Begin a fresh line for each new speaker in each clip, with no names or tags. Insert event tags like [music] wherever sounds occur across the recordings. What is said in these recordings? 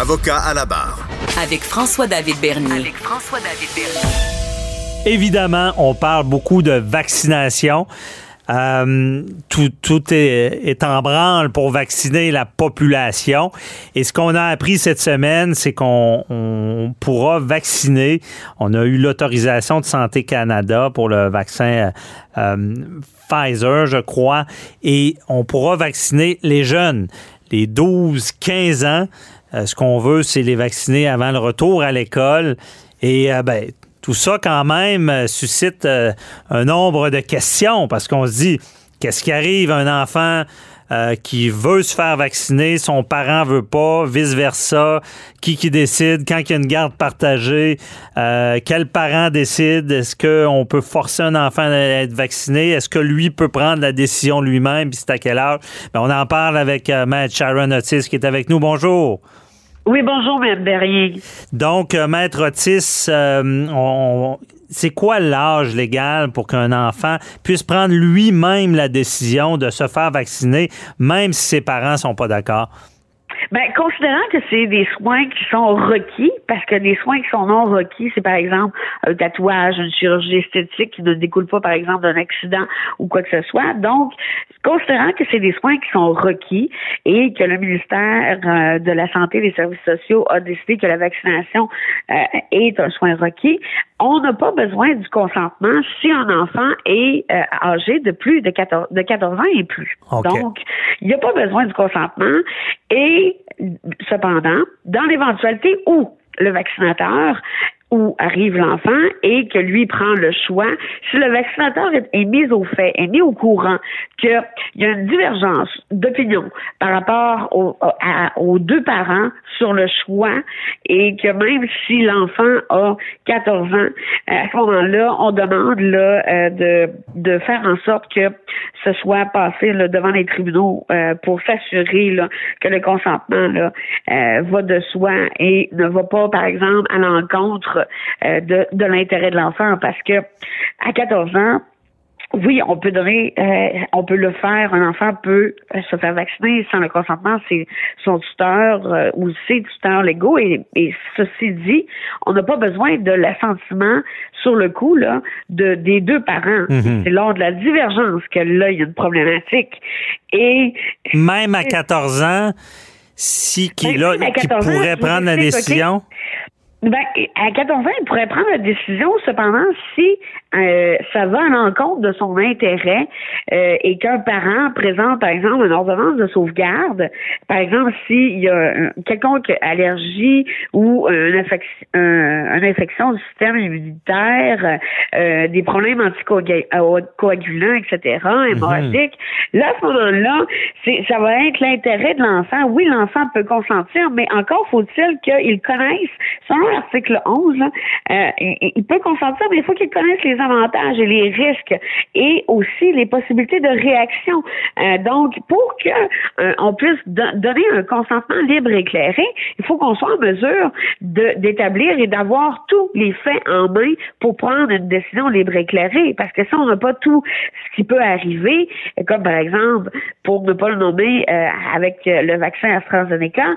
Avocat à la barre.
Avec François-David Bernier.
avec François-David Bernier.
Évidemment, on parle beaucoup de vaccination. Euh, tout, tout est, est, en branle pour vacciner la population. Et ce qu'on a appris cette semaine, c'est qu'on on pourra vacciner. On a eu l'autorisation de Santé Canada pour le vaccin euh, Pfizer, je crois, et on pourra vacciner les jeunes, les 12-15 ans. Euh, ce qu'on veut, c'est les vacciner avant le retour à l'école. Et euh, ben, tout ça, quand même, euh, suscite un nombre de questions parce qu'on se dit, qu'est-ce qui arrive à un enfant qui veut se faire vacciner, son parent veut pas, vice-versa, qui qui décide, quand il y a une garde partagée, quel parent décide, est-ce qu'on peut forcer un enfant à être vacciné, est-ce que lui peut prendre la décision lui-même, puis c'est à quel âge? Ben, on en parle avec euh, Maître Sharon Otis qui est avec nous. Bonjour.
Oui, bonjour, Mme Berrier.
Donc, euh, Maître Otis, euh, c'est quoi l'âge légal pour qu'un enfant puisse prendre lui-même la décision de se faire vacciner, même si ses parents sont pas d'accord?
Ben, considérant que c'est des soins qui sont requis, parce que des soins qui sont non requis, c'est par exemple un tatouage, une chirurgie esthétique qui ne découle pas, par exemple, d'un accident ou quoi que ce soit. Donc, considérant que c'est des soins qui sont requis et que le ministère euh, de la Santé et des Services sociaux a décidé que la vaccination euh, est un soin requis, on n'a pas besoin du consentement si un enfant est euh, âgé de plus de 14, de 14 ans et plus.
Okay.
Donc, il n'y a pas besoin du consentement et cependant, dans l'éventualité où le vaccinateur où arrive l'enfant et que lui prend le choix. Si le vaccinateur est, mis au fait, est mis au courant qu'il y a une divergence d'opinion par rapport aux deux parents sur le choix et que même si l'enfant a 14 ans, à ce moment-là, on demande là, euh, de, faire en sorte que ce soit passé devant les tribunaux euh, pour s'assurer que le consentement là, euh, va de soi et ne va pas, par exemple, à l'encontre euh, de, de l'intérêt de l'enfant parce que à 14 ans, oui, on peut donner, euh, on peut le faire. Un enfant peut euh, se faire vacciner sans le consentement, c'est son tuteur euh, ou ses tuteurs légaux. Et, et ceci dit, on n'a pas besoin de l'assentiment sur le coup là de des deux parents.
Mhm.
C'est lors de la divergence que là il y a une problématique. Et
même à 14 ans, si qui là, qui
14 ans,
pourrait prendre la décision?
Ben, à 14 ans, il pourrait prendre la décision, cependant, si euh, ça va à l'encontre de son intérêt euh, et qu'un parent présente, par exemple, une ordonnance de sauvegarde, par exemple, s'il y a quelconque allergie ou une, infection, une infection du système immunitaire, euh, des problèmes anticoagulants, etc., hémorragiques, là, à ce moment-là, ça va être l'intérêt de l'enfant. Oui, l'enfant peut consentir, mais encore faut-il qu'il connaisse, selon l'article 11, là, euh, il, il peut consentir, mais il faut qu'il connaisse les avantages et les risques et aussi les possibilités de réaction. Euh, donc, pour que euh, on puisse do- donner un consentement libre et éclairé, il faut qu'on soit en mesure d'établir et d'avoir tous les faits en main pour prendre une décision libre et éclairée. Parce que si on n'a pas tout ce qui peut arriver, comme par exemple, pour ne pas le nommer, euh, avec euh, le vaccin AstraZeneca,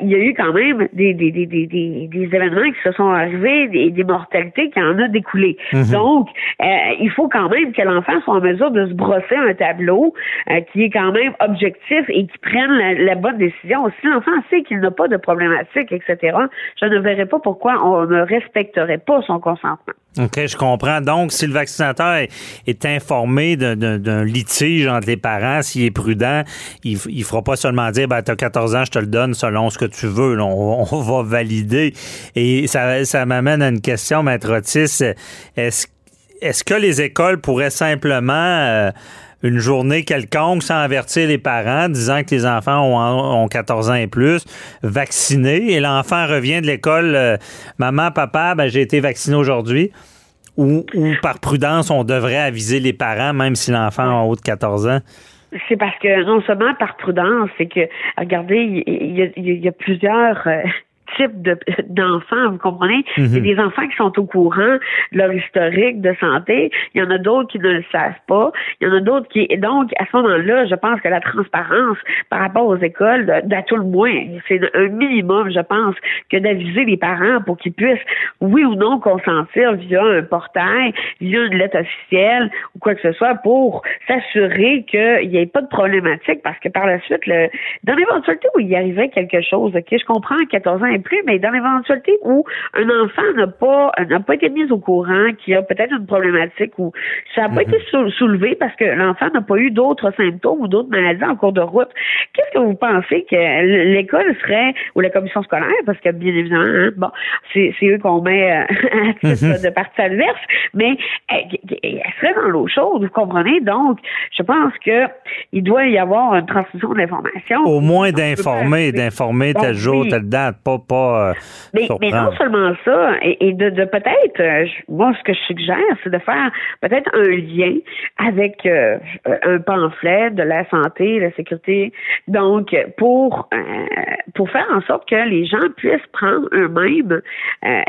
il y a eu quand même des, des, des, des, événements qui se sont arrivés, des, des mortalités qui en a découlé. Donc, euh, il faut quand même que l'enfant soit en mesure de se brosser un tableau euh, qui est quand même objectif et qui prenne la, la bonne décision. Si l'enfant sait qu'il n'a pas de problématique, etc., je ne verrais pas pourquoi on ne respecterait pas son consentement.
OK, je comprends. Donc, si le vaccinateur est, informé d'un- litige entre les parents, s'il est prudent, il ne fera pas seulement dire ben, tu as 14 ans, je te le donne selon ce que tu veux. Là, on, on va valider. Et ça, ça m'amène à une question, Maître Otis. Est-ce est-ce que les écoles pourraient simplement euh, une journée quelconque sans avertir les parents, disant que les enfants ont, ont 14 ans et plus, vaccinés, et l'enfant revient de l'école, euh, maman, papa, ben, j'ai été vacciné aujourd'hui. Ou, par prudence, on devrait aviser les parents, même si l'enfant a haut de 14 ans?
C'est parce que non seulement par prudence, c'est que regardez, il y, a, plusieurs euh, type [laughs] d'enfants, vous comprenez? Il y a des enfants qui sont au courant de leur historique de santé. Il y en a d'autres qui ne le savent pas. Il y en a d'autres qui... Donc, à ce moment-là, je pense que la transparence par rapport aux écoles, d'à tout le moins, c'est un minimum, je pense, que d'aviser les parents pour qu'ils puissent, oui ou non, consentir via un portail, via une lettre officielle ou quoi que ce soit pour s'assurer qu'il n'y ait pas de problématique parce que par la suite, le, dans l'éventualité où il y arrivait quelque chose, OK, je comprends, 14 ans plus, mais dans l'éventualité où un enfant n'a pas n'a pas été mis au courant, qu'il a peut-être une problématique ou ça n'a pas mhm. été soulevé parce que l'enfant n'a pas eu d'autres symptômes ou d'autres maladies en cours de route, qu'est-ce que vous pensez que l'école serait ou la commission scolaire, parce que bien évidemment, hein, bon, c'est eux qu'on met euh, [laughs] à titre mhm. de partie adverse, mais elle, serait dans l'eau chaude, vous comprenez? Donc, je pense que il doit y avoir une transmission d'informations.
Au moins d'informer, d'informer tel jour, telle date, pas pas.
Euh, mais, mais, non seulement ça, et, de, de peut-être, euh, moi, ce que je suggère, c'est de faire peut-être un lien avec euh, un pamphlet de la santé, la sécurité. Donc, pour pour faire en sorte que les gens puissent prendre eux-mêmes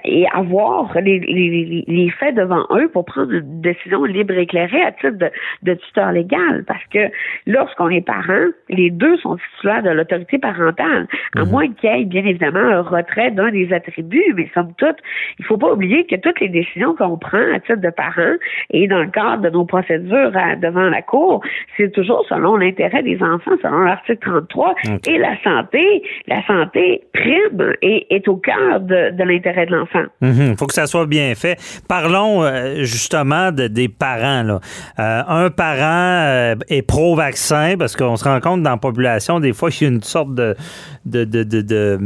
et avoir les, les, les, faits devant eux pour prendre une décision libre et éclairée à titre de, de tuteur légal. Parce que lorsqu'on est parent, les deux sont titulaires de l'autorité parentale, à mhm. moins qu'il y ait bien évidemment retrait d'un des attributs, mais somme toute, il faut pas oublier que toutes les décisions qu'on prend à titre de parents et dans le cadre de nos procédures devant la Cour, c'est toujours selon l'intérêt des enfants, selon l'article 33. Et la santé, la santé prime et est au cœur de, l'intérêt de l'enfant.
Il mhm. faut que ça soit bien fait. Parlons euh, justement de, des parents. Là. Euh, un parent euh, est pro-vaccin parce qu'on se rend compte dans la population, des fois, qu'il y a une sorte de, de, de, de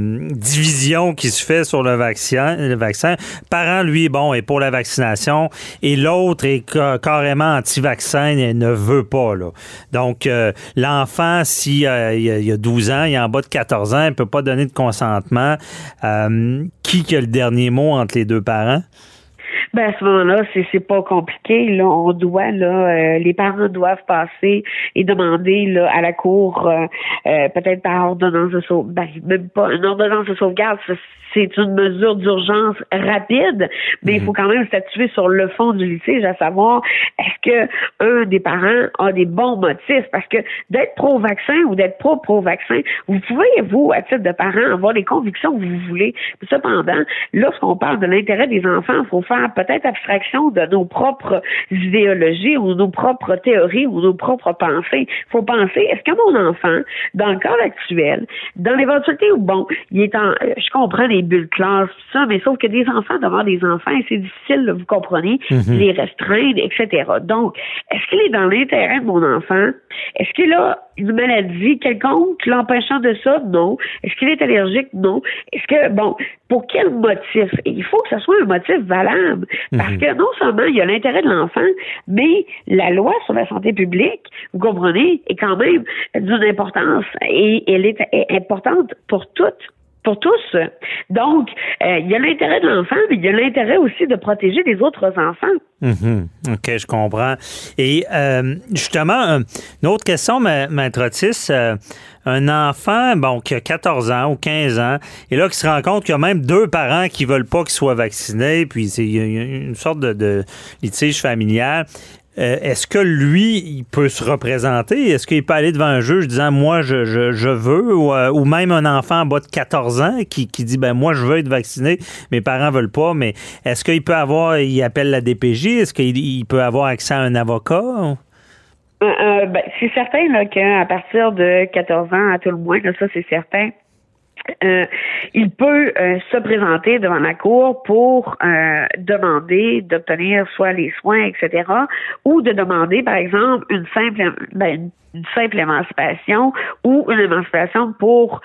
qui se fait sur le vaccin. Le vaccin. Parent, lui, bon, est pour la vaccination et l'autre est carrément anti-vaccin et ne veut pas. Donc, euh, l'enfant, s'il euh, il a 12 ans, il est en bas de 14 ans, il ne peut pas donner de consentement. Euh, qui a le dernier mot entre les deux parents?
Ben à ce moment-là, c'est c'est pas compliqué. Là, on doit là, les parents doivent passer et demander là à la cour, peut-être par ordonnance de sauvegarde, ben, même pas une ordonnance de sauvegarde, c'est une mesure d'urgence rapide, mais il mhm. faut quand même statuer sur le fond du litige, à savoir est-ce que un des parents a des bons motifs, parce que d'être pro-vaccin ou d'être pro-pro-vaccin, vous pouvez, vous, à titre de parent, avoir les convictions que vous voulez. Cependant, lorsqu'on parle de l'intérêt des enfants, il faut faire peut-être abstraction de nos propres idéologies ou nos propres théories ou nos propres pensées. Il faut penser, est-ce que mon enfant, dans le cas actuel, dans l'éventualité où, bon, il est en, je comprends les bulles classe, tout ça, mais sauf que des enfants devant des enfants, c'est difficile, vous comprenez, mhm. les restreindre, etc. Donc, est-ce qu'il est dans l'intérêt de mon enfant? Est-ce qu'il a une maladie quelconque l'empêchant de ça? Non. Est-ce qu'il est allergique? Non. Est-ce que, bon, pour quel motif? il faut que ce soit un motif valable. Parce mhm. que non seulement il y a l'intérêt de l'enfant, mais la loi sur la santé publique, vous comprenez, est quand même d'une importance et elle est importante pour toutes pour tous. Donc, euh, il y a l'intérêt de l'enfant, mais il y a l'intérêt aussi de protéger les autres enfants.
Mhm. OK, je comprends. Et euh, justement, une autre question, Maître Otis. Euh, un enfant, bon, qui a 14 ans ou 15 ans, et là, qui se rend compte qu'il y a même deux parents qui veulent pas qu'il soit vacciné, puis il y a une sorte de, de litige familial. Euh, est-ce que lui, il peut se représenter? Est-ce qu'il peut aller devant un juge disant moi je, je, veux euh, ou, même un enfant en bas de 14 ans qui, qui, dit ben moi je veux être vacciné, mes parents veulent pas, mais est-ce qu'il peut avoir, il appelle la DPJ, est-ce qu'il peut avoir accès à un avocat?
Euh, ben, c'est certain qu'à partir de 14 ans, à tout le moins, ça c'est certain, euh, il peut euh, se présenter devant la cour pour euh, demander d'obtenir soit les soins, etc., ou de demander, par exemple, une simple, ben, une simple émancipation ou une émancipation pour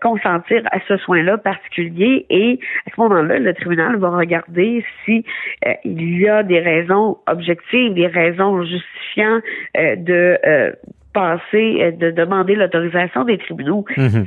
consentir à ce soin-là particulier. Et à ce moment-là, le tribunal va regarder si il y a des raisons objectives, des raisons justifiant de passer, euh, de demander l'autorisation des tribunaux. Mhm.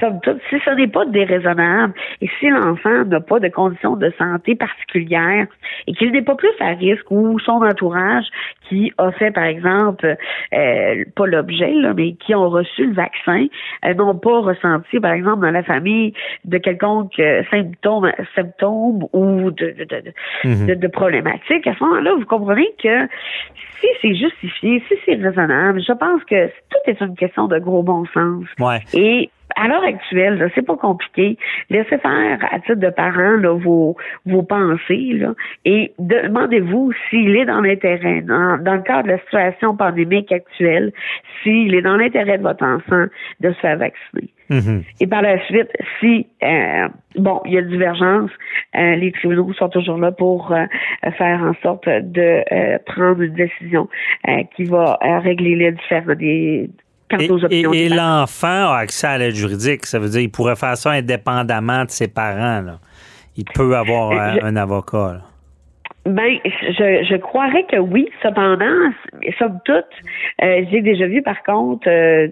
si ce n'est pas déraisonnable et si l'enfant n'a pas de conditions de santé particulières et qu'il n'est pas plus à risque ou son entourage qui a fait, par exemple, euh, pas l'objet, mais qui ont reçu le vaccin, euh, n'ont pas ressenti, par exemple, dans la famille de quelconque symptôme, symptômes ou de, de, de, mhm. de, de problématiques, à ce moment-là, vous comprenez que si c'est justifié, si c'est raisonnable, je pense que tout est une question de gros bon sens.
Ouais.
Et à l'heure actuelle, c'est pas compliqué. Laissez faire à titre de parents là, vos, vos pensées là, et demandez-vous s'il est dans l'intérêt, dans, dans, le cadre de la situation pandémique actuelle, s'il est dans l'intérêt de votre enfant de se faire vacciner. Mm-hmm. Et par la suite, si euh, bon, il y a divergence, euh, les tribunaux sont toujours là pour euh, faire en sorte de prendre une décision qui va régler les différents des
et, l'enfant a accès à l'aide juridique. Ça veut dire qu'il pourrait faire ça indépendamment de ses parents. Il peut avoir un, avocat.
Ben, je, je croirais que oui. Cependant, somme toute, euh, j'ai déjà vu par contre euh,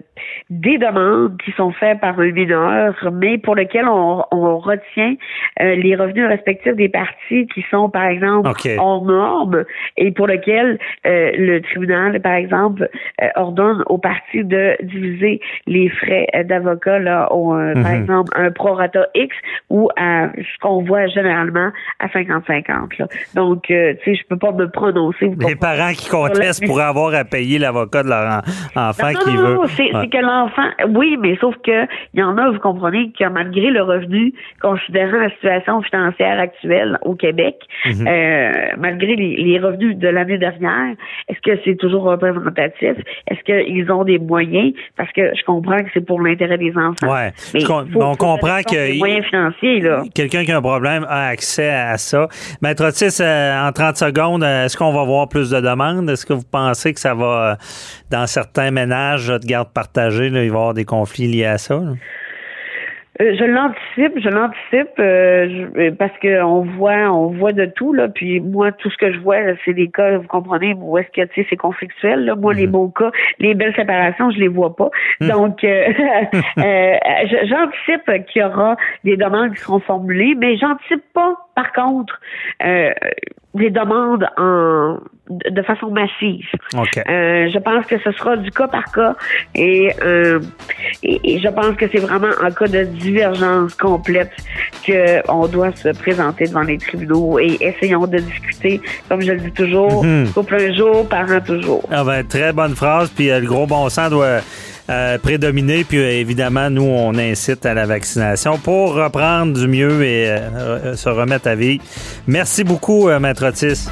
des demandes qui sont faites par un mineur, mais pour lesquelles on, on retient euh, les revenus respectifs des parties qui sont, par exemple, en normes et pour lesquelles le tribunal, par exemple, ordonne aux parties de diviser les frais d'avocat là, au, par mhm. exemple, un prorata X ou à ce qu'on voit généralement à 50-50. Donc, tu sais, je peux pas me prononcer.
Les parents qui contestent pour avoir à payer l'avocat de leur enfant qui veut.
Non, c'est que l'enfant, oui, mais sauf que il y en a, vous comprenez, que malgré le revenu, considérant la situation financière actuelle au Québec, mhm. euh, malgré les, revenus de l'année dernière, est-ce que c'est toujours représentatif? Est-ce qu'ils ont des moyens? Parce que je comprends que c'est pour l'intérêt des enfants.
Ouais. Mais on comprend que.
moyens financiers, là.
Quelqu'un qui a un problème a accès à ça. Maître Otis, euh, en 30 secondes, est-ce qu'on va voir plus de demandes? Est-ce que vous pensez que ça va, dans certains ménages de garde partagée, il va y avoir des conflits liés à ça?
Euh, je l'anticipe, je l'anticipe euh, euh, parce que on voit, on voit de tout là. Puis moi, tout ce que je vois, c'est des cas, vous comprenez, où est-ce que tu sais, c'est conflictuel. Là. Moi, les mhm. beaux cas, les belles séparations, je les vois pas. Mhm. Donc, [laughs] j'anticipe qu'il y aura des demandes qui seront formulées, mais j'anticipe pas, par contre, des demandes en de façon massive. Euh, je pense que ce sera du cas par cas et, euh, et, je pense que c'est vraiment en cas de divergence complète qu'on doit se présenter devant les tribunaux et essayons de discuter, comme je le dis toujours, mm couple un jour, parent toujours.
Ah ben, très bonne phrase, puis euh, le gros bon sens doit euh, prédominer. Puis euh, évidemment, nous, on incite à la vaccination pour reprendre du mieux et se remettre à vie. Merci beaucoup, Maître Otis.